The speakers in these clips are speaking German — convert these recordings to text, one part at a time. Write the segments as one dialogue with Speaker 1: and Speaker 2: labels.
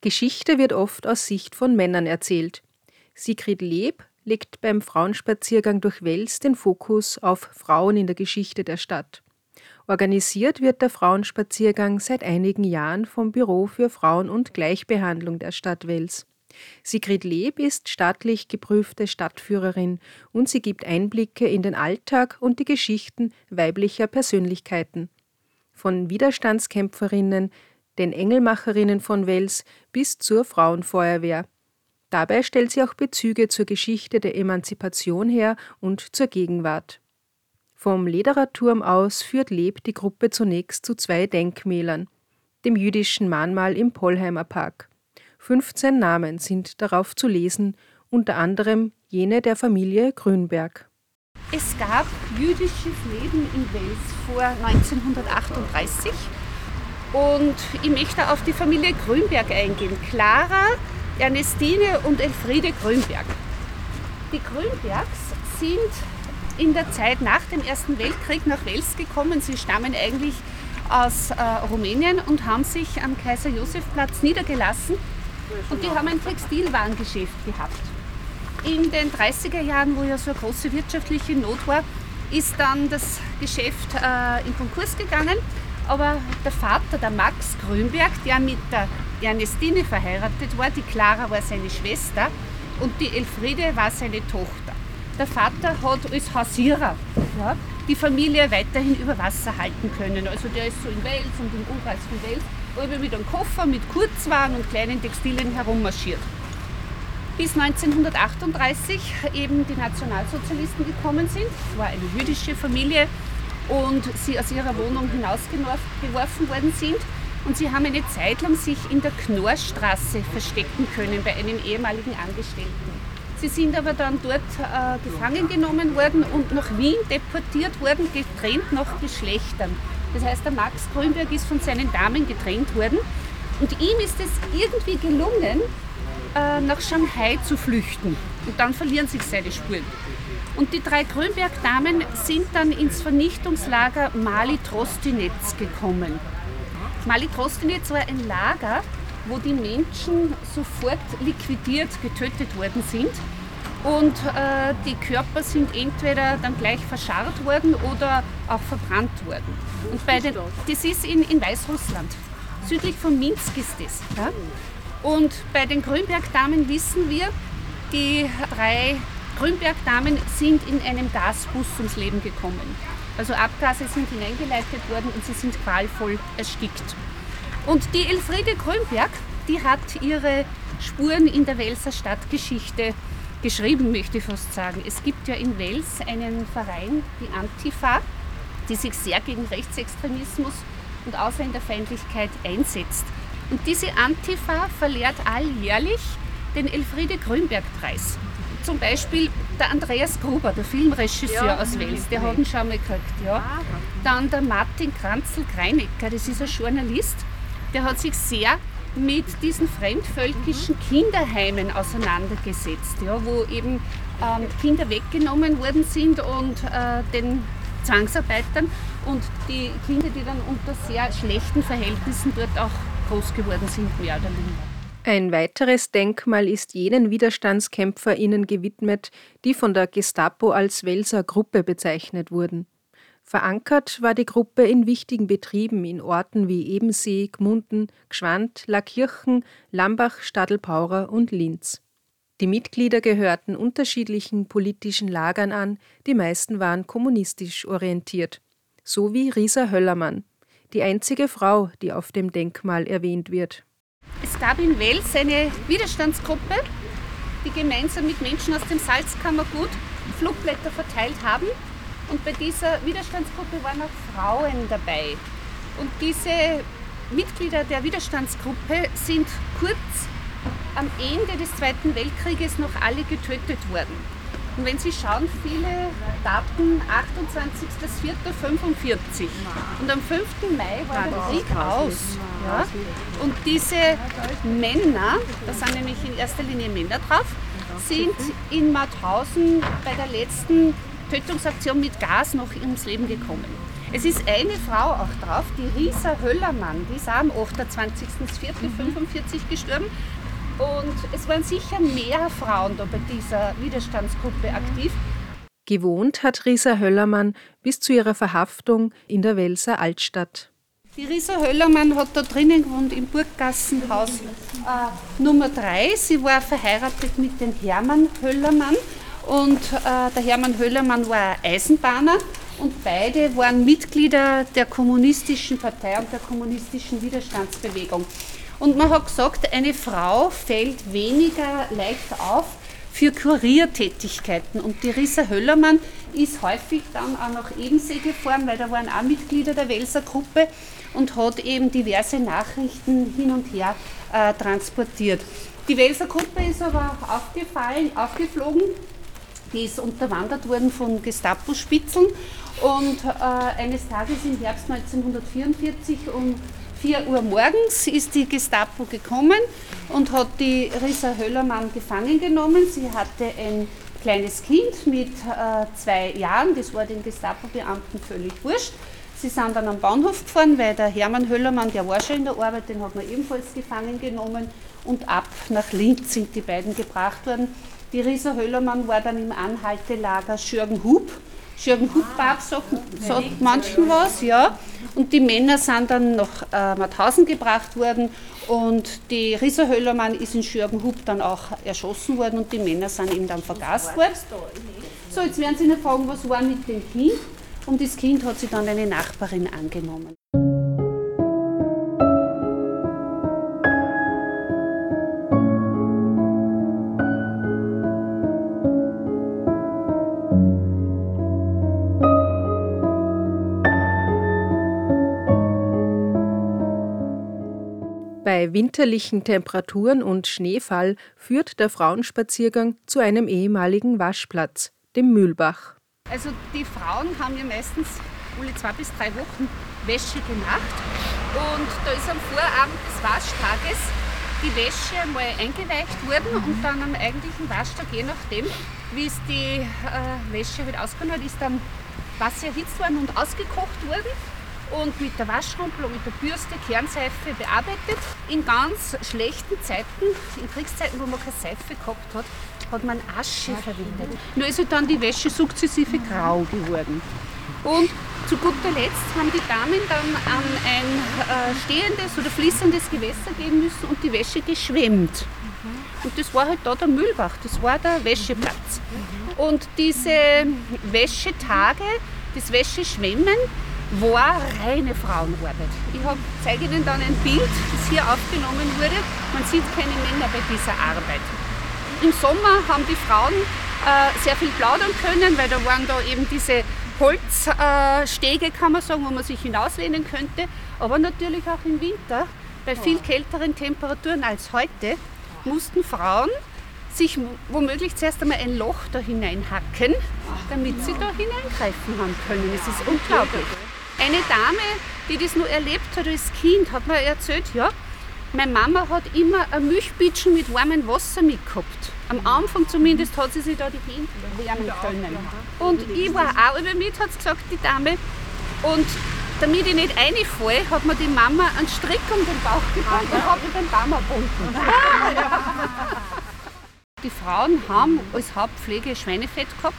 Speaker 1: Geschichte wird oft aus Sicht von Männern erzählt. Sigrid Leb legt beim Frauenspaziergang durch Wels den Fokus auf Frauen in der Geschichte der Stadt. Organisiert wird der Frauenspaziergang seit einigen Jahren vom Büro für Frauen- und Gleichbehandlung der Stadt Wels. Sigrid Leb ist staatlich geprüfte Stadtführerin und sie gibt Einblicke in den Alltag und die Geschichten weiblicher Persönlichkeiten. Von Widerstandskämpferinnen, den Engelmacherinnen von Wels bis zur Frauenfeuerwehr. Dabei stellt sie auch Bezüge zur Geschichte der Emanzipation her und zur Gegenwart. Vom Lederer Turm aus führt Leb die Gruppe zunächst zu zwei Denkmälern, dem jüdischen Mahnmal im Pollheimer Park. 15 Namen sind darauf zu lesen, unter anderem jene der Familie Grünberg.
Speaker 2: Es gab jüdisches Leben in Wels vor 1938 und ich möchte auf die Familie Grünberg eingehen. Clara, Ernestine und Elfriede Grünberg. Die Grünbergs sind in der Zeit nach dem Ersten Weltkrieg nach Wels gekommen. Sie stammen eigentlich aus äh, Rumänien und haben sich am Kaiser-Josef-Platz niedergelassen und die haben ein Textilwarengeschäft gehabt. In den 30er Jahren, wo ja so eine große wirtschaftliche Not war, ist dann das Geschäft äh, in Konkurs gegangen. Aber der Vater, der Max Grünberg, der mit der Ernestine verheiratet war, die Clara war seine Schwester und die Elfriede war seine Tochter. Der Vater hat als Hausierer ja, die Familie weiterhin über Wasser halten können. Also der ist so in Wels und im Umkreis von Wels alle mit einem Koffer mit Kurzwaren und kleinen Textilien herummarschiert. Bis 1938 eben die Nationalsozialisten gekommen sind. War eine jüdische Familie und sie aus ihrer Wohnung hinausgeworfen worden sind. Und sie haben eine Zeit lang sich in der Knorrstraße verstecken können bei einem ehemaligen Angestellten. Sie sind aber dann dort äh, gefangen genommen worden und nach Wien deportiert worden, getrennt nach Geschlechtern. Das heißt, der Max Grünberg ist von seinen Damen getrennt worden und ihm ist es irgendwie gelungen, äh, nach Shanghai zu flüchten. Und dann verlieren sich seine Spuren. Und die drei Grünberg-Damen sind dann ins Vernichtungslager Mali Trostinetz gekommen. Mali Trostinetz war ein Lager, wo die Menschen sofort liquidiert, getötet worden sind und äh, die Körper sind entweder dann gleich verscharrt worden oder auch verbrannt worden. Und bei den, das ist in, in Weißrussland. Südlich von Minsk ist das. Ja? Und bei den Grünberg-Damen wissen wir, die drei Grünberg-Damen sind in einem Gasbus ums Leben gekommen. Also Abgase sind hineingeleitet worden und sie sind qualvoll erstickt. Und die Elfriede Grünberg, die hat ihre Spuren in der Welser Stadtgeschichte geschrieben, möchte ich fast sagen. Es gibt ja in Wels einen Verein, die Antifa, die sich sehr gegen Rechtsextremismus und Ausländerfeindlichkeit einsetzt. Und diese Antifa verlehrt alljährlich den Elfriede Grünberg-Preis. Zum Beispiel der Andreas Gruber, der Filmregisseur ja, aus Wels, der hat ihn schon mal gekriegt. Ja. Dann der Martin Kranzel-Kreinecker, das ist ein Journalist, der hat sich sehr mit diesen fremdvölkischen Kinderheimen auseinandergesetzt, ja, wo eben ähm, Kinder weggenommen worden sind und äh, den Zwangsarbeitern und die Kinder, die dann unter sehr schlechten Verhältnissen dort auch groß geworden sind, mehr oder weniger.
Speaker 1: Ein weiteres Denkmal ist jenen WiderstandskämpferInnen gewidmet, die von der Gestapo als Welser Gruppe bezeichnet wurden. Verankert war die Gruppe in wichtigen Betrieben in Orten wie Ebensee, Gmunden, Gschwand, Lackirchen, Lambach, Stadelpaurer und Linz. Die Mitglieder gehörten unterschiedlichen politischen Lagern an, die meisten waren kommunistisch orientiert, so wie Risa Höllermann, die einzige Frau, die auf dem Denkmal erwähnt wird.
Speaker 2: Es gab in Wels eine Widerstandsgruppe, die gemeinsam mit Menschen aus dem Salzkammergut Flugblätter verteilt haben und bei dieser Widerstandsgruppe waren auch Frauen dabei. Und diese Mitglieder der Widerstandsgruppe sind kurz am Ende des Zweiten Weltkrieges noch alle getötet worden. Und wenn Sie schauen, viele Daten 28.04.45 und am 5. Mai war der Krieg aus. Ja? Und diese Männer, da sind nämlich in erster Linie Männer drauf, sind in Mauthausen bei der letzten Tötungsaktion mit Gas noch ums Leben gekommen. Es ist eine Frau auch drauf, die Risa Höllermann, die ist auch am 28.04.45 mhm. gestorben. Und es waren sicher mehr Frauen da bei dieser Widerstandsgruppe aktiv.
Speaker 1: Gewohnt hat Risa Höllermann bis zu ihrer Verhaftung in der Welser Altstadt.
Speaker 2: Die Risa Höllermann hat da drinnen gewohnt im Burggassenhaus äh, Nummer 3. Sie war verheiratet mit dem Hermann Höllermann und äh, der Hermann Höllermann war Eisenbahner und beide waren Mitglieder der kommunistischen Partei und der kommunistischen Widerstandsbewegung. Und man hat gesagt, eine Frau fällt weniger leicht auf für Kuriertätigkeiten. Und die Risa Höllermann ist häufig dann auch nach Ebensee gefahren, weil da waren auch Mitglieder der Welser Gruppe und hat eben diverse Nachrichten hin und her äh, transportiert. Die Welser Gruppe ist aber aufgefallen, aufgeflogen. Die ist unterwandert worden von Gestapo-Spitzeln und äh, eines Tages im Herbst 1944 um 4 Uhr morgens ist die Gestapo gekommen und hat die Risa Höllermann gefangen genommen. Sie hatte ein kleines Kind mit äh, zwei Jahren, das war den Gestapo-Beamten völlig wurscht. Sie sind dann am Bahnhof gefahren, weil der Hermann Höllermann, der war schon in der Arbeit, den hat man ebenfalls gefangen genommen und ab nach Linz sind die beiden gebracht worden. Die Risa Höllermann war dann im Anhaltelager Schürgenhub. Schürgenhub ah, sagt, sagt manchen was, ja. Und die Männer sind dann nach äh, Mauthausen gebracht worden und die Risa Höllermann ist in Schürgenhub dann auch erschossen worden und die Männer sind ihm dann vergast worden. So, jetzt werden Sie noch fragen, was war mit dem Kind? Und das Kind hat sich dann eine Nachbarin angenommen.
Speaker 1: Bei winterlichen Temperaturen und Schneefall führt der Frauenspaziergang zu einem ehemaligen Waschplatz, dem Mühlbach.
Speaker 2: Also die Frauen haben ja meistens alle zwei bis drei Wochen Wäsche gemacht und da ist am Vorabend des Waschtages die Wäsche einmal eingeweicht worden mhm. und dann am eigentlichen Waschtag, je nachdem, wie es die äh, Wäsche halt ausgegangen hat, ist dann Wasser erhitzt worden und ausgekocht worden und mit der Waschrumpel und mit der Bürste, Kernseife bearbeitet. In ganz schlechten Zeiten, in Kriegszeiten, wo man keine Seife gehabt hat, hat man Asche verwendet. Nur ist halt dann die Wäsche sukzessive grau geworden. Und zu guter Letzt haben die Damen dann an ein äh, stehendes oder fließendes Gewässer gehen müssen und die Wäsche geschwemmt. Und das war halt da der Mühlbach, das war der Wäscheplatz. Und diese Wäschetage, das Wäscheschwemmen, war reine Frauenarbeit. Ich zeige Ihnen dann ein Bild, das hier aufgenommen wurde. Man sieht keine Männer bei dieser Arbeit. Im Sommer haben die Frauen äh, sehr viel plaudern können, weil da waren da eben diese Holzstege, äh, kann man sagen, wo man sich hinauslehnen könnte. Aber natürlich auch im Winter, bei viel kälteren Temperaturen als heute, mussten Frauen sich womöglich zuerst einmal ein Loch da hineinhacken, damit sie da hineingreifen haben können. Es ist unglaublich. Eine Dame, die das nur erlebt hat als Kind, hat mir erzählt, ja, meine Mama hat immer ein Milchbitschen mit warmem Wasser mitgehabt. Am Anfang zumindest hat sie sich da die Hände wärmen können. Und ich war auch über mit, hat gesagt, die Dame. Und damit ich nicht reinfalle, hat mir die Mama einen Strick um den Bauch gebunden und hat mir den Baum erbunden. Die Frauen haben als Hauptpflege Schweinefett gehabt,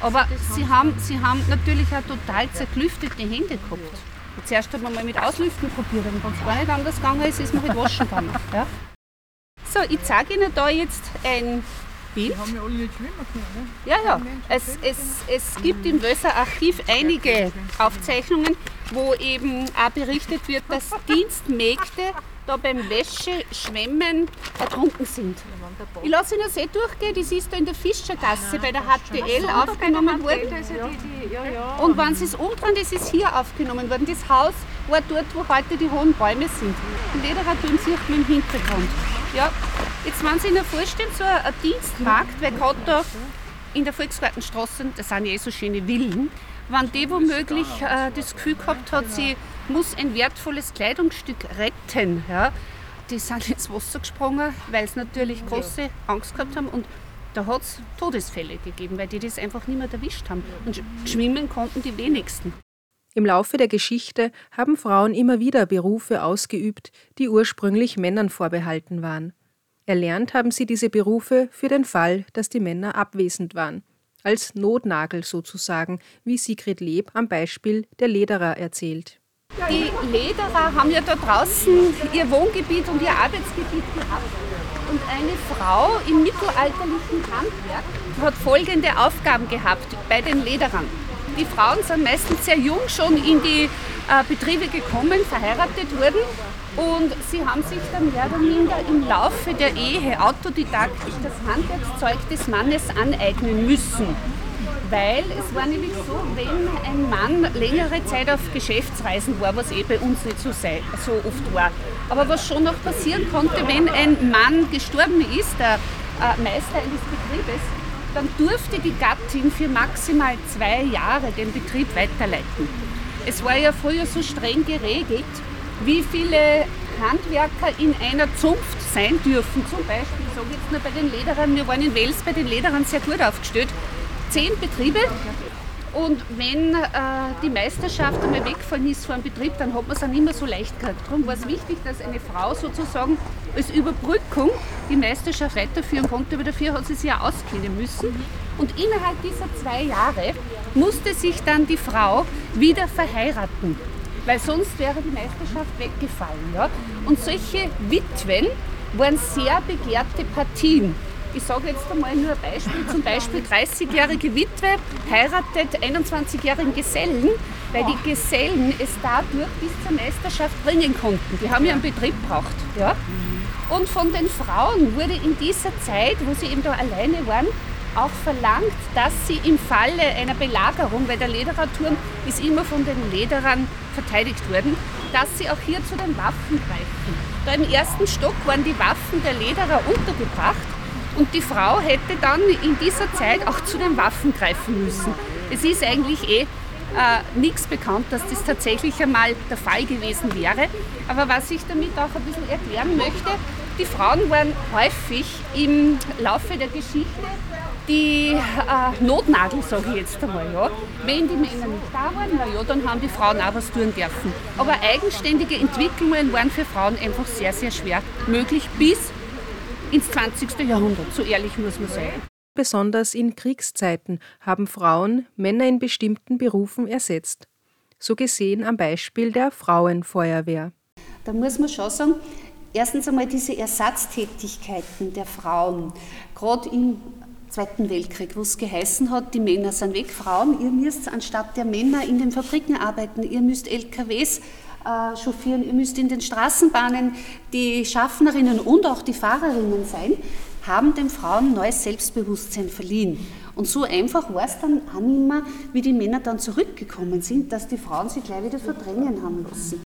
Speaker 2: aber sie haben, sie haben natürlich auch total zerklüftete Hände gehabt. Zuerst hat man mal mit Auslüften probiert, und wenn es gar nicht anders gegangen ist, ist man mit Waschen gegangen. Ja? So, ich zeige Ihnen da jetzt ein Bild. Die haben ja alle nicht schwimmen können, ne? Ja, ja. Es, es, es gibt im Wösser Archiv einige Aufzeichnungen, wo eben auch berichtet wird, dass Dienstmägde da beim Wäscheschwemmen ertrunken sind. Ich lasse Ihnen das eh durchgehen, das ist da in der Fischergasse bei der HTL aufgenommen worden. Und wenn Sie es umdrehen, das ist hier aufgenommen worden. Das Haus war dort, wo heute die hohen Bäume sind. Sieht man im Hintergrund. Ja, jetzt wenn Sie Ihnen vorstellen, so ein Dienstmarkt, weil gerade da in der Volksgartenstraße, das sind ja eh so schöne Villen, wenn die womöglich äh, das Gefühl gehabt hat, sie muss ein wertvolles Kleidungsstück retten, ja, die sind ins Wasser gesprungen, weil sie natürlich große Angst gehabt haben und da hat es Todesfälle gegeben, weil die das einfach nicht mehr erwischt haben. Und schwimmen konnten die wenigsten.
Speaker 1: Im Laufe der Geschichte haben Frauen immer wieder Berufe ausgeübt, die ursprünglich Männern vorbehalten waren. Erlernt haben sie diese Berufe für den Fall, dass die Männer abwesend waren. Als Notnagel sozusagen, wie Sigrid Leb am Beispiel der Lederer erzählt.
Speaker 2: Die Lederer haben ja da draußen ihr Wohngebiet und ihr Arbeitsgebiet gehabt. Und eine Frau im mittelalterlichen Handwerk hat folgende Aufgaben gehabt bei den Lederern. Die Frauen sind meistens sehr jung schon in die äh, Betriebe gekommen, verheiratet wurden und sie haben sich dann mehr oder minder im Laufe der Ehe autodidaktisch das Handwerkszeug des Mannes aneignen müssen. Weil es war nämlich so, wenn ein Mann längere Zeit auf Geschäftsreisen war, was eh bei uns nicht so, sei, so oft war, aber was schon noch passieren konnte, wenn ein Mann gestorben ist, der äh, Meister eines Betriebes, dann durfte die Gattin für maximal zwei Jahre den Betrieb weiterleiten. Es war ja früher so streng geregelt, wie viele Handwerker in einer Zunft sein dürfen. Zum Beispiel, sage jetzt nur bei den Lederern, wir waren in Wels bei den Lederern sehr gut aufgestellt. Zehn Betriebe und wenn äh, die Meisterschaft einmal wegfallen ist vor einem Betrieb, dann hat man es auch nicht mehr so leicht gehabt. Darum war es wichtig, dass eine Frau sozusagen als Überbrückung die Meisterschaft weiterführen konnte, aber dafür hat sie sich ja auskennen müssen. Und innerhalb dieser zwei Jahre musste sich dann die Frau wieder verheiraten, weil sonst wäre die Meisterschaft weggefallen. Ja? Und solche Witwen waren sehr begehrte Partien. Ich sage jetzt einmal nur ein Beispiel, zum Beispiel 30-jährige Witwe heiratet 21-jährigen Gesellen, weil die Gesellen es dadurch bis zur Meisterschaft bringen konnten. Die haben ja einen Betrieb gebraucht. Ja? Und von den Frauen wurde in dieser Zeit, wo sie eben da alleine waren, auch verlangt, dass sie im Falle einer Belagerung, weil der Ledererturm ist immer von den Lederern verteidigt worden, dass sie auch hier zu den Waffen greifen. Da im ersten Stock waren die Waffen der Lederer untergebracht und die Frau hätte dann in dieser Zeit auch zu den Waffen greifen müssen. Es ist eigentlich eh äh, nichts bekannt, dass das tatsächlich einmal der Fall gewesen wäre. Aber was ich damit auch ein bisschen erklären möchte, die Frauen waren häufig im Laufe der Geschichte die äh, Notnagel, sage ich jetzt einmal. Ja. Wenn die Männer nicht da waren, na ja, dann haben die Frauen auch was tun dürfen. Aber eigenständige Entwicklungen waren für Frauen einfach sehr, sehr schwer möglich bis ins 20. Jahrhundert, so ehrlich muss man sagen.
Speaker 1: Besonders in Kriegszeiten haben Frauen Männer in bestimmten Berufen ersetzt. So gesehen am Beispiel der Frauenfeuerwehr.
Speaker 2: Da muss man schon sagen, erstens einmal diese Ersatztätigkeiten der Frauen, gerade im Zweiten Weltkrieg, wo es geheißen hat, die Männer sind weg, Frauen, ihr müsst anstatt der Männer in den Fabriken arbeiten, ihr müsst LKWs äh, chauffieren, ihr müsst in den Straßenbahnen die Schaffnerinnen und auch die Fahrerinnen sein, haben den Frauen neues Selbstbewusstsein verliehen. Und so einfach war es dann auch nicht mehr, wie die Männer dann zurückgekommen sind, dass die Frauen sich gleich wieder verdrängen haben lassen.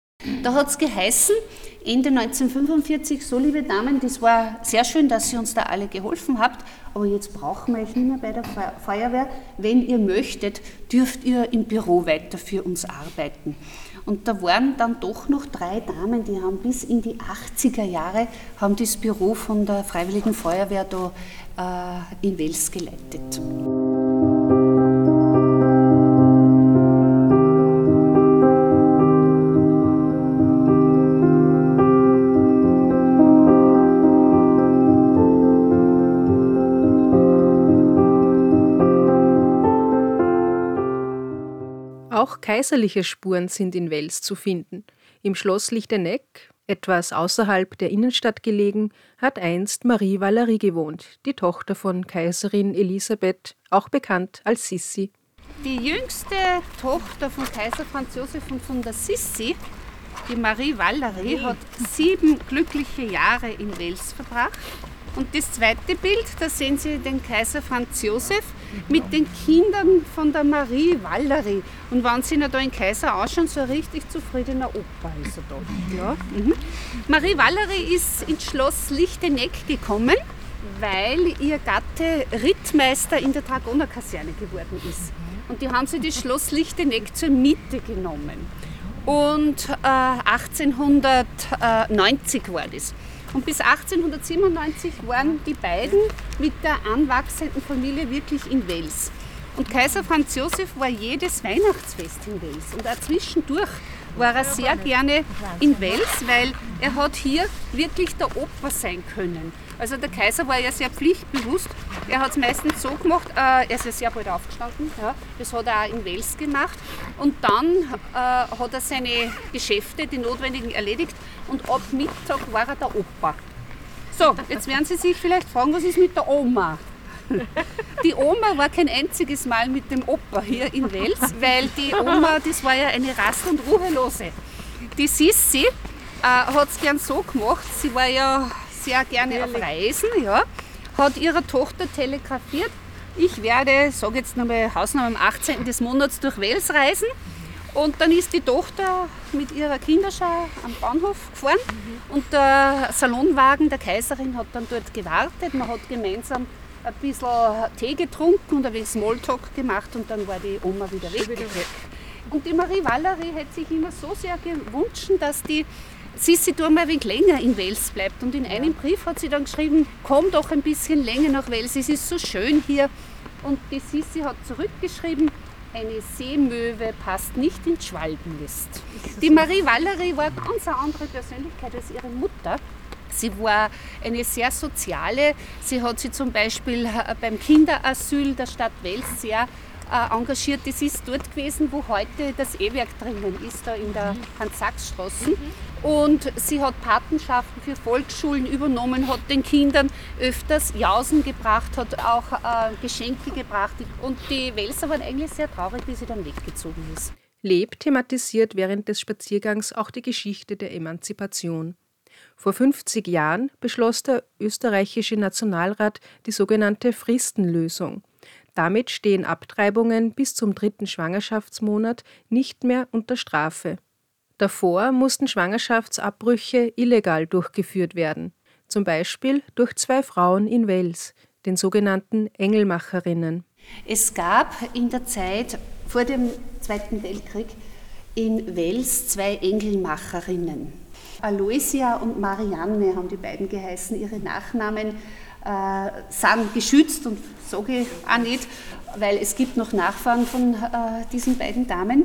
Speaker 2: Da hat es geheißen, Ende 1945, so liebe Damen, das war sehr schön, dass ihr uns da alle geholfen habt, aber jetzt brauchen wir euch nicht mehr bei der Feuerwehr. Wenn ihr möchtet, dürft ihr im Büro weiter für uns arbeiten. Und da waren dann doch noch drei Damen, die haben bis in die 80er Jahre haben das Büro von der Freiwilligen Feuerwehr da äh, in Wels geleitet.
Speaker 1: Kaiserliche Spuren sind in Wels zu finden. Im Schloss Lichteneck, etwas außerhalb der Innenstadt gelegen, hat einst Marie Valerie gewohnt, die Tochter von Kaiserin Elisabeth, auch bekannt als Sissi.
Speaker 2: Die jüngste Tochter von Kaiser Franz Josef und von der Sissi, die Marie Valerie, hat sieben glückliche Jahre in Wels verbracht und das zweite Bild, da sehen Sie den Kaiser Franz Josef mit den Kindern von der Marie Valerie. Und wenn Sie ihn da in Kaiser ausschauen, so ein richtig zufriedener Opa ist er da. Ja. Mhm. Marie Valerie ist ins Schloss Lichteneck gekommen, weil ihr Gatte Rittmeister in der Dragonerkaserne geworden ist. Und die haben sie das Schloss Lichteneck zur Miete genommen. Und äh, 1890 war das. Und bis 1897 waren die beiden mit der anwachsenden Familie wirklich in Wels. Und Kaiser Franz Josef war jedes Weihnachtsfest in Wels. Und auch zwischendurch war er sehr gerne in Wels, weil er hat hier wirklich der Opa sein können. Also der Kaiser war ja sehr pflichtbewusst. Er hat es meistens so gemacht, äh, er ist ja sehr bald aufgestanden, ja, das hat er auch in Wels gemacht. Und dann äh, hat er seine Geschäfte, die notwendigen, erledigt und ab Mittag war er der Opa. So, jetzt werden Sie sich vielleicht fragen, was ist mit der Oma? Die Oma war kein einziges Mal mit dem Opa hier in Wels, weil die Oma, das war ja eine Rast- und Ruhelose. Die Sissi äh, hat es gern so gemacht, sie war ja sehr gerne Ehrlich? auf Reisen, ja, hat ihrer Tochter telegrafiert, ich werde, sage jetzt nochmal Hausnummer am 18. des Monats durch Wels reisen. Und dann ist die Tochter mit ihrer Kinderschau am Bahnhof gefahren mhm. und der Salonwagen der Kaiserin hat dann dort gewartet. Man hat gemeinsam ein bisschen Tee getrunken und ein wenig Smalltalk gemacht und dann war die Oma wieder weg. Wieder weg. Und die Marie Valerie hätte sich immer so sehr gewünscht, dass die Sissi du mal ein wenig länger in Wels bleibt. Und in einem Brief hat sie dann geschrieben, komm doch ein bisschen länger nach Wels, es ist so schön hier. Und die Sissi hat zurückgeschrieben, eine Seemöwe passt nicht ins Schwalbennest. Die Marie Valerie war eine ganz andere Persönlichkeit als ihre Mutter. Sie war eine sehr soziale. Sie hat sich zum Beispiel äh, beim Kinderasyl der Stadt Wels sehr äh, engagiert. Das ist dort gewesen, wo heute das E-Werk drinnen ist, da in der Hans-Sachs-Straße. Mhm. Und sie hat Patenschaften für Volksschulen übernommen, hat den Kindern öfters Jausen gebracht, hat auch äh, Geschenke gebracht. Und die Welser waren eigentlich sehr traurig, wie sie dann weggezogen ist.
Speaker 1: Leb thematisiert während des Spaziergangs auch die Geschichte der Emanzipation. Vor 50 Jahren beschloss der österreichische Nationalrat die sogenannte Fristenlösung. Damit stehen Abtreibungen bis zum dritten Schwangerschaftsmonat nicht mehr unter Strafe. Davor mussten Schwangerschaftsabbrüche illegal durchgeführt werden, zum Beispiel durch zwei Frauen in Wels, den sogenannten Engelmacherinnen.
Speaker 2: Es gab in der Zeit vor dem Zweiten Weltkrieg in Wels zwei Engelmacherinnen. Aloysia und Marianne haben die beiden geheißen. Ihre Nachnamen äh, sind geschützt und sage ich auch nicht, weil es gibt noch Nachfahren von äh, diesen beiden Damen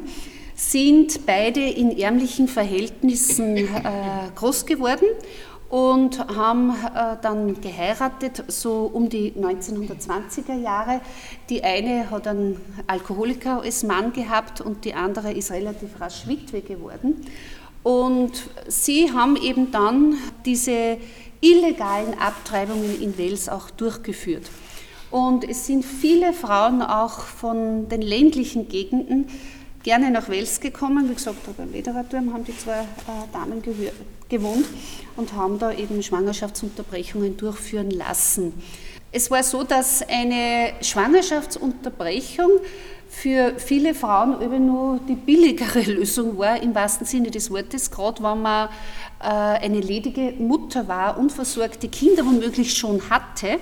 Speaker 2: sind beide in ärmlichen Verhältnissen äh, groß geworden und haben äh, dann geheiratet, so um die 1920er Jahre. Die eine hat einen Alkoholiker als Mann gehabt und die andere ist relativ rasch Witwe geworden. Und sie haben eben dann diese illegalen Abtreibungen in Wels auch durchgeführt. Und es sind viele Frauen auch von den ländlichen Gegenden gerne nach Wels gekommen. Wie gesagt, beim Ledererturm haben die zwei äh, Damen gewohnt und haben da eben Schwangerschaftsunterbrechungen durchführen lassen. Es war so, dass eine Schwangerschaftsunterbrechung für viele Frauen eben nur die billigere Lösung war, im wahrsten Sinne des Wortes, gerade wenn man äh, eine ledige Mutter war, unversorgte Kinder womöglich schon hatte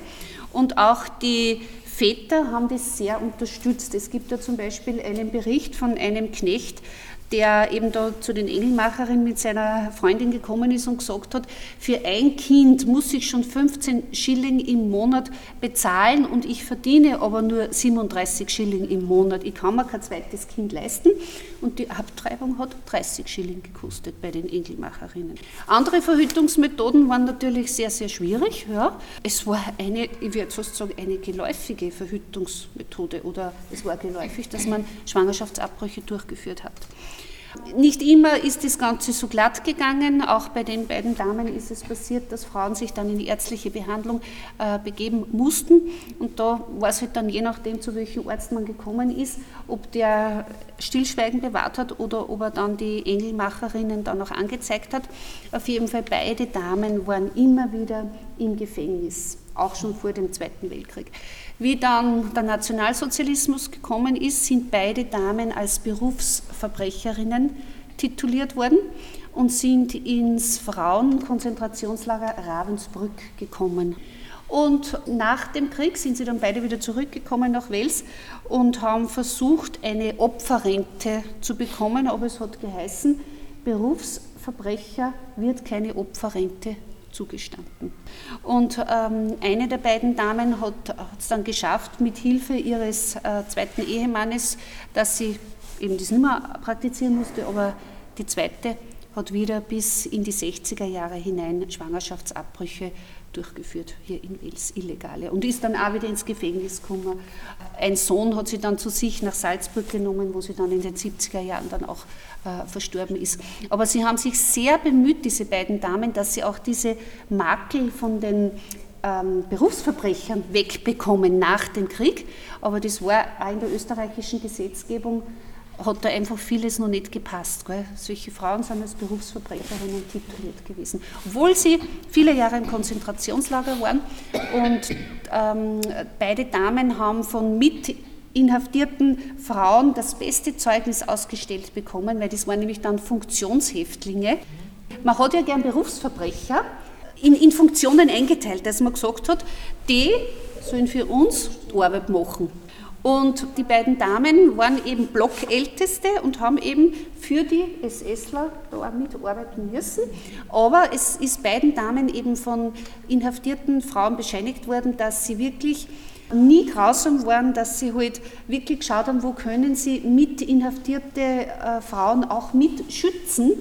Speaker 2: und auch die Väter haben das sehr unterstützt. Es gibt ja zum Beispiel einen Bericht von einem Knecht, der eben da zu den Engelmacherinnen mit seiner Freundin gekommen ist und gesagt hat, für ein Kind muss ich schon 15 Schilling im Monat bezahlen und ich verdiene aber nur 37 Schilling im Monat. Ich kann mir kein zweites Kind leisten und die Abtreibung hat 30 Schilling gekostet bei den Engelmacherinnen. Andere Verhütungsmethoden waren natürlich sehr, sehr schwierig. Ja. Es war eine, ich würde fast sagen, eine geläufige Verhütungsmethode oder es war geläufig, dass man Schwangerschaftsabbrüche durchgeführt hat. Nicht immer ist das Ganze so glatt gegangen. Auch bei den beiden Damen ist es passiert, dass Frauen sich dann in die ärztliche Behandlung äh, begeben mussten. Und da war es halt dann je nachdem, zu welchem Arzt man gekommen ist, ob der Stillschweigen bewahrt hat oder ob er dann die Engelmacherinnen dann noch angezeigt hat. Auf jeden Fall beide Damen waren immer wieder im Gefängnis, auch schon vor dem Zweiten Weltkrieg. Wie dann der Nationalsozialismus gekommen ist, sind beide Damen als Berufsverbrecherinnen tituliert worden und sind ins Frauenkonzentrationslager Ravensbrück gekommen. Und nach dem Krieg sind sie dann beide wieder zurückgekommen nach Wels und haben versucht, eine Opferrente zu bekommen, aber es hat geheißen, Berufsverbrecher wird keine Opferrente zugestanden. Und ähm, eine der beiden Damen hat es dann geschafft, mit Hilfe ihres äh, zweiten Ehemannes, dass sie eben das nicht mehr praktizieren musste, aber die zweite hat wieder bis in die 60er Jahre hinein Schwangerschaftsabbrüche durchgeführt, hier in Wels, illegale. Und ist dann auch wieder ins Gefängnis gekommen. Ein Sohn hat sie dann zu sich nach Salzburg genommen, wo sie dann in den 70er Jahren dann auch äh, verstorben ist. Aber sie haben sich sehr bemüht, diese beiden Damen, dass sie auch diese Makel von den ähm, Berufsverbrechern wegbekommen nach dem Krieg. Aber das war auch in der österreichischen Gesetzgebung hat da einfach vieles noch nicht gepasst. Gell? Solche Frauen sind als Berufsverbrecherinnen tituliert gewesen, obwohl sie viele Jahre im Konzentrationslager waren. Und ähm, beide Damen haben von mit inhaftierten Frauen das beste Zeugnis ausgestellt bekommen, weil das waren nämlich dann Funktionshäftlinge. Man hat ja gern Berufsverbrecher in, in Funktionen eingeteilt, dass man gesagt hat, die sollen für uns Arbeit machen. Und die beiden Damen waren eben Blockälteste und haben eben für die SSler da mitarbeiten müssen. Aber es ist beiden Damen eben von inhaftierten Frauen bescheinigt worden, dass sie wirklich nie grausam waren, dass sie halt wirklich geschaut haben, wo können sie mit inhaftierte äh, Frauen auch mit schützen.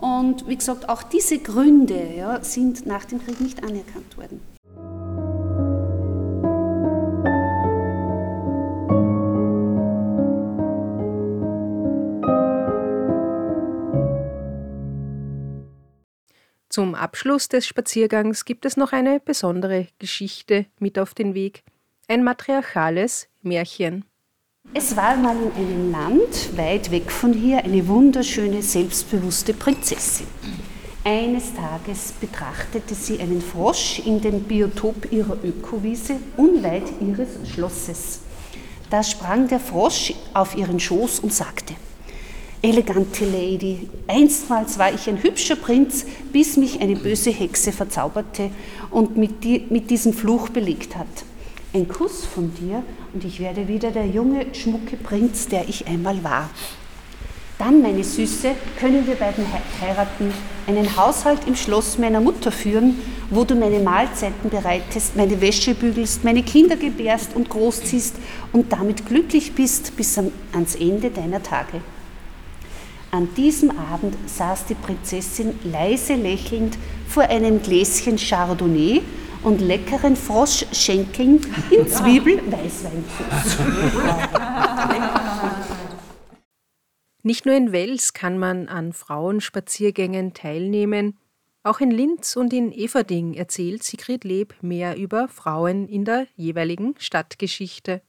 Speaker 2: Und wie gesagt, auch diese Gründe ja, sind nach dem Krieg nicht anerkannt worden.
Speaker 1: Zum Abschluss des Spaziergangs gibt es noch eine besondere Geschichte mit auf den Weg. Ein matriarchales Märchen.
Speaker 2: Es war mal in einem Land weit weg von hier eine wunderschöne, selbstbewusste Prinzessin. Eines Tages betrachtete sie einen Frosch in dem Biotop ihrer Ökowiese unweit ihres Schlosses. Da sprang der Frosch auf ihren Schoß und sagte, Elegante Lady, einstmals war ich ein hübscher Prinz, bis mich eine böse Hexe verzauberte und mit, die, mit diesem Fluch belegt hat. Ein Kuss von dir und ich werde wieder der junge, schmucke Prinz, der ich einmal war. Dann, meine Süße, können wir beiden heiraten, einen Haushalt im Schloss meiner Mutter führen, wo du meine Mahlzeiten bereitest, meine Wäsche bügelst, meine Kinder gebärst und großziehst und damit glücklich bist bis ans Ende deiner Tage. An diesem Abend saß die Prinzessin leise lächelnd vor einem Gläschen Chardonnay und leckeren Froschschenkeln in Zwiebel-Weißweinsoße.
Speaker 1: Nicht nur in Wels kann man an Frauenspaziergängen teilnehmen, auch in Linz und in Everding erzählt Sigrid Leb mehr über Frauen in der jeweiligen Stadtgeschichte.